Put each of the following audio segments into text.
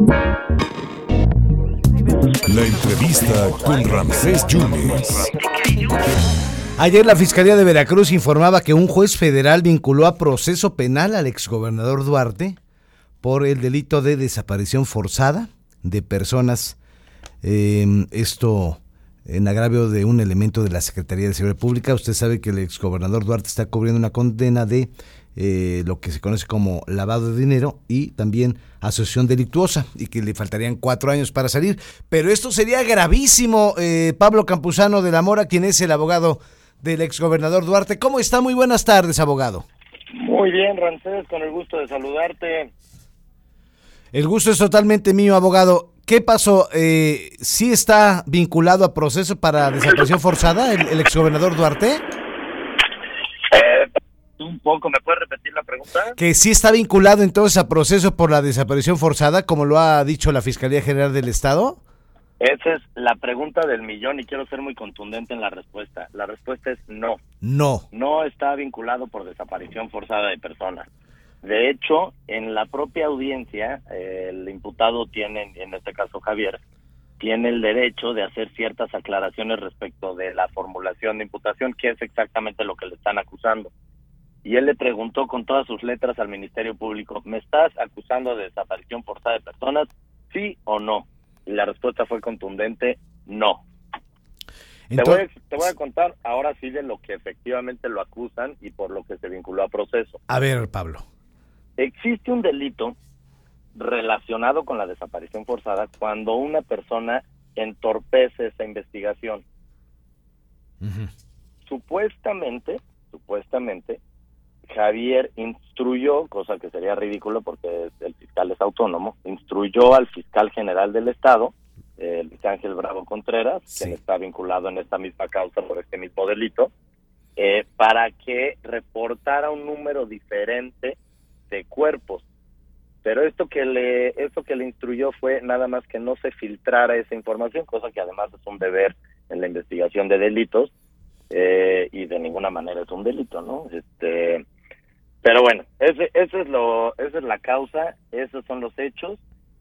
La entrevista con Ramsés Yunes. Ayer la Fiscalía de Veracruz informaba que un juez federal vinculó a proceso penal al exgobernador Duarte por el delito de desaparición forzada de personas. Em, esto en agravio de un elemento de la Secretaría de Seguridad Pública. Usted sabe que el exgobernador Duarte está cubriendo una condena de eh, lo que se conoce como lavado de dinero y también asociación delictuosa y que le faltarían cuatro años para salir. Pero esto sería gravísimo, eh, Pablo Campuzano de la Mora, quien es el abogado del exgobernador Duarte. ¿Cómo está? Muy buenas tardes, abogado. Muy bien, Rancés, con el gusto de saludarte. El gusto es totalmente mío, abogado. ¿Qué pasó? Eh, ¿Sí está vinculado a proceso para desaparición forzada el, el exgobernador Duarte? Un poco, ¿me puedes repetir la pregunta? Que sí está vinculado entonces a proceso por la desaparición forzada, como lo ha dicho la Fiscalía General del Estado. Esa es la pregunta del millón y quiero ser muy contundente en la respuesta. La respuesta es no. No. No está vinculado por desaparición forzada de personas. De hecho, en la propia audiencia, eh, el imputado tiene, en este caso Javier, tiene el derecho de hacer ciertas aclaraciones respecto de la formulación de imputación, que es exactamente lo que le están acusando. Y él le preguntó con todas sus letras al Ministerio Público, ¿me estás acusando de desaparición forzada de personas? ¿Sí o no? Y la respuesta fue contundente, no. te, voy a, te voy a contar ahora sí de lo que efectivamente lo acusan y por lo que se vinculó a proceso. A ver, Pablo. Existe un delito relacionado con la desaparición forzada cuando una persona entorpece esa investigación. Supuestamente, supuestamente, Javier instruyó, cosa que sería ridículo porque el fiscal es autónomo, instruyó al fiscal general del Estado, eh, Luis Ángel Bravo Contreras, quien está vinculado en esta misma causa por este mismo delito, eh, para que reportara un número diferente de cuerpos. Pero esto que le esto que le instruyó fue nada más que no se filtrara esa información, cosa que además es un deber en la investigación de delitos eh, y de ninguna manera es un delito, ¿no? Este, pero bueno, ese, ese es lo, esa es la causa, esos son los hechos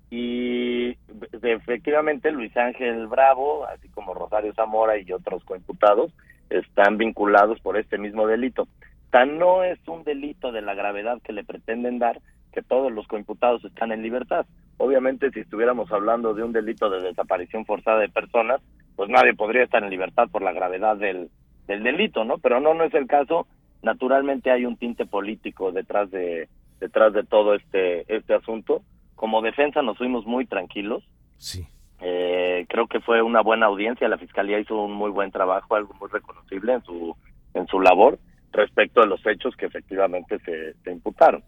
y efectivamente Luis Ángel Bravo, así como Rosario Zamora y otros coimputados, están vinculados por este mismo delito. Tan no es un delito de la gravedad que le pretenden dar que todos los coimputados están en libertad. Obviamente, si estuviéramos hablando de un delito de desaparición forzada de personas, pues nadie podría estar en libertad por la gravedad del, del delito, ¿no? Pero no, no es el caso. Naturalmente hay un tinte político detrás de detrás de todo este este asunto. Como defensa nos fuimos muy tranquilos. Sí. Eh, creo que fue una buena audiencia. La fiscalía hizo un muy buen trabajo, algo muy reconocible en su en su labor respecto a los hechos que efectivamente se, se imputaron.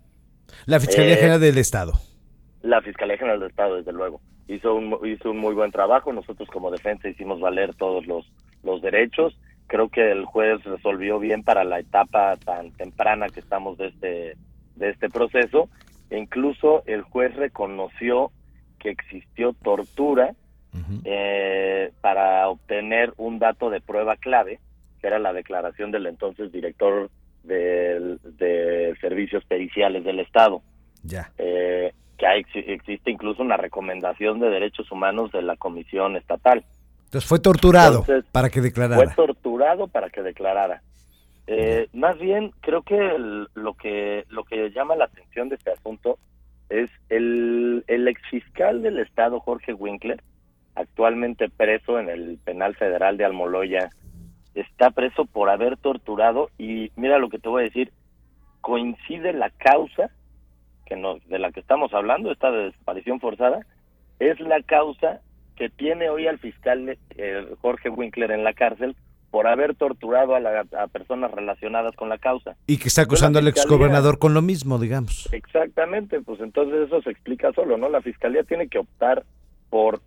La Fiscalía Eh, General del Estado. La Fiscalía General del Estado, desde luego, hizo un, hizo un muy buen trabajo. Nosotros como defensa hicimos valer todos los, los derechos. Creo que el juez resolvió bien para la etapa tan temprana que estamos de este, de este proceso. E incluso el juez reconoció que existió tortura eh, para obtener un dato de prueba clave, que era la declaración del entonces director del- de servicios periciales del Estado. Ya. Eh, que hay- existe incluso una recomendación de derechos humanos de la Comisión Estatal. Entonces fue torturado Entonces, para que Fue declarara. torturado para que declarara. Eh, más bien, creo que el- lo que lo que llama la atención de este asunto es el, el exfiscal del Estado, Jorge Winkler, actualmente preso en el penal federal de Almoloya, está preso por haber torturado y mira lo que te voy a decir, coincide la causa que nos, de la que estamos hablando, esta de desaparición forzada, es la causa que tiene hoy al fiscal eh, Jorge Winkler en la cárcel por haber torturado a, la- a personas relacionadas con la causa. Y que está acusando al exgobernador con lo mismo, digamos. Exactamente, pues entonces eso se explica solo, ¿no? La fiscalía tiene que optar por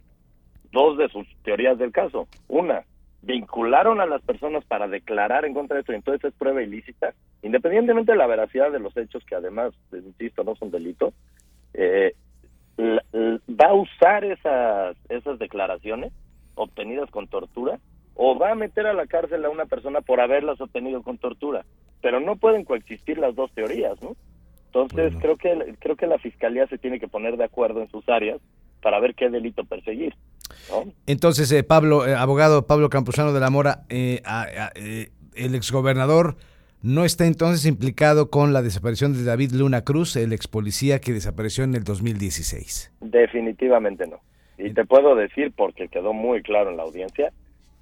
dos de sus teorías del caso. Una, vincularon a las personas para declarar en contra de esto, y entonces es prueba ilícita, independientemente de la veracidad de los hechos, que además, insisto, no son delito, eh, va a usar esas, esas declaraciones obtenidas con tortura o va a meter a la cárcel a una persona por haberlas obtenido con tortura. Pero no pueden coexistir las dos teorías, ¿no? Entonces Bueno. creo que creo que la fiscalía se tiene que poner de acuerdo en sus áreas para ver qué delito perseguir. Entonces, eh, Pablo, eh, abogado Pablo Campuzano de la Mora, eh, el exgobernador no está entonces implicado con la desaparición de David Luna Cruz, el ex policía que desapareció en el 2016. Definitivamente no. Y te puedo decir, porque quedó muy claro en la audiencia,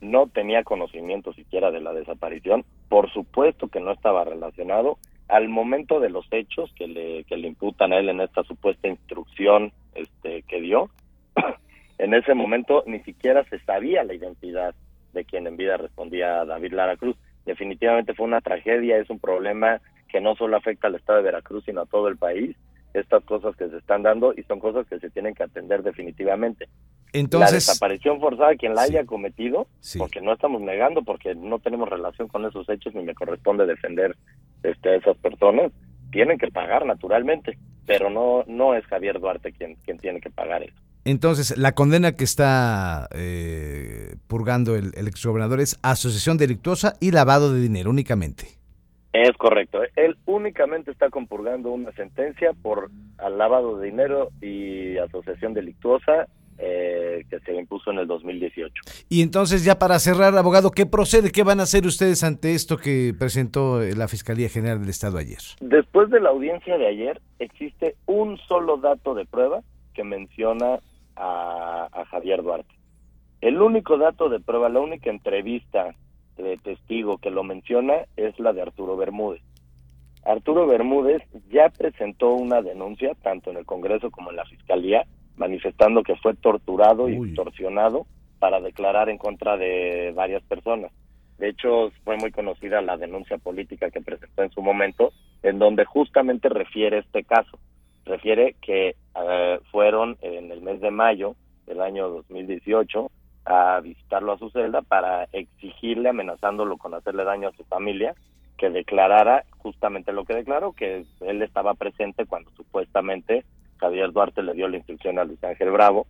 no tenía conocimiento siquiera de la desaparición. Por supuesto que no estaba relacionado. Al momento de los hechos que le, que le imputan a él en esta supuesta instrucción este, que dio, en ese momento ni siquiera se sabía la identidad de quien en vida respondía a David Lara Cruz. Definitivamente fue una tragedia, es un problema que no solo afecta al estado de Veracruz, sino a todo el país. Estas cosas que se están dando y son cosas que se tienen que atender definitivamente. Entonces, la desaparición forzada, quien la haya cometido, porque no estamos negando, porque no tenemos relación con esos hechos ni me corresponde defender este, a esas personas, tienen que pagar naturalmente, pero no no es Javier Duarte quien, quien tiene que pagar eso. Entonces, la condena que está eh, purgando el, el exgobernador es asociación delictuosa y lavado de dinero únicamente. Es correcto. Él únicamente está compurgando una sentencia por lavado de dinero y asociación delictuosa eh, que se impuso en el 2018. Y entonces, ya para cerrar, abogado, ¿qué procede? ¿Qué van a hacer ustedes ante esto que presentó la Fiscalía General del Estado ayer? Después de la audiencia de ayer, existe un solo dato de prueba que menciona a, a Javier Duarte. El único dato de prueba, la única entrevista de testigo que lo menciona es la de Arturo Bermúdez. Arturo Bermúdez ya presentó una denuncia, tanto en el Congreso como en la Fiscalía, manifestando que fue torturado y extorsionado para declarar en contra de varias personas. De hecho, fue muy conocida la denuncia política que presentó en su momento, en donde justamente refiere este caso. Refiere que eh, fueron en el mes de mayo del año 2018 a visitarlo a su celda para exigirle, amenazándolo con hacerle daño a su familia, que declarara justamente lo que declaró, que él estaba presente cuando supuestamente Javier Duarte le dio la instrucción a Luis Ángel Bravo,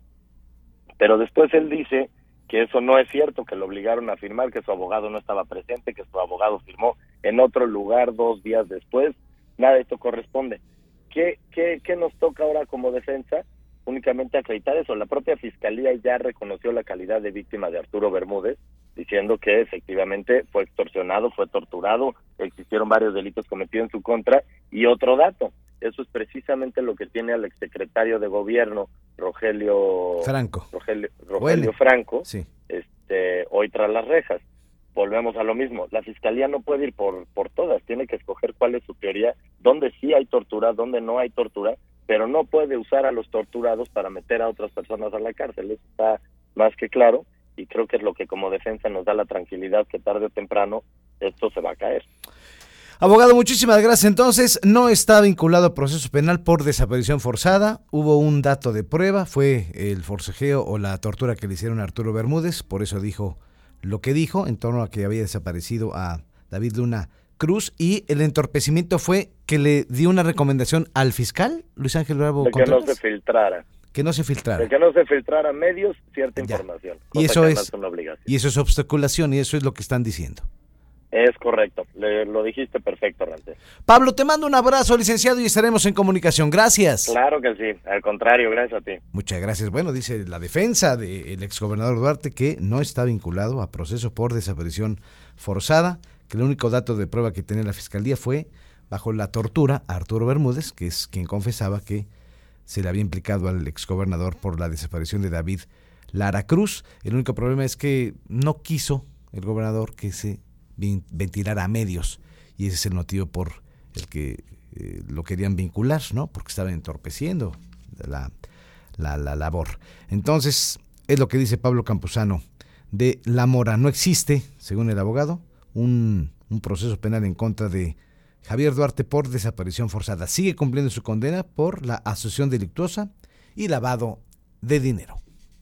pero después él dice que eso no es cierto, que lo obligaron a firmar, que su abogado no estaba presente, que su abogado firmó en otro lugar dos días después. Nada de esto corresponde. ¿Qué, qué, qué nos toca ahora como defensa? Únicamente acreditar eso. La propia Fiscalía ya reconoció la calidad de víctima de Arturo Bermúdez, diciendo que efectivamente fue extorsionado, fue torturado, existieron varios delitos cometidos en su contra. Y otro dato, eso es precisamente lo que tiene al exsecretario de gobierno, Rogelio Franco. Rogelio, Franco, este, hoy tras las rejas. Volvemos a lo mismo. La fiscalía no puede ir por, por todas, tiene que escoger cuál es su teoría, dónde sí hay tortura, dónde no hay tortura, pero no puede usar a los torturados para meter a otras personas a la cárcel. Eso está más que claro y creo que es lo que como defensa nos da la tranquilidad que tarde o temprano esto se va a caer. Abogado, muchísimas gracias. Entonces, no está vinculado a proceso penal por desaparición forzada. Hubo un dato de prueba, fue el forcejeo o la tortura que le hicieron a Arturo Bermúdez. Por eso dijo lo que dijo en torno a que había desaparecido a David Luna Cruz. Y el entorpecimiento fue que le dio una recomendación al fiscal, Luis Ángel Bravo. De que no se filtrara. Que no se filtrara. De que no se filtrara a medios cierta información. Y eso, es, y eso es obstaculación y eso es lo que están diciendo. Es correcto, Le, lo dijiste perfecto, Rante. Pablo, te mando un abrazo, licenciado, y estaremos en comunicación. Gracias. Claro que sí, al contrario, gracias a ti. Muchas gracias. Bueno, dice la defensa del exgobernador Duarte que no está vinculado a proceso por desaparición forzada, que el único dato de prueba que tenía la fiscalía fue bajo la tortura a Arturo Bermúdez, que es quien confesaba que se le había implicado al exgobernador por la desaparición de David Lara Cruz. El único problema es que no quiso el gobernador que se ventilar a medios y ese es el motivo por el que eh, lo querían vincular, ¿no? Porque estaban entorpeciendo la, la, labor. Entonces, es lo que dice Pablo Campuzano de La Mora. No existe, según el abogado, un, un proceso penal en contra de Javier Duarte por desaparición forzada. Sigue cumpliendo su condena por la asociación delictuosa y lavado de dinero.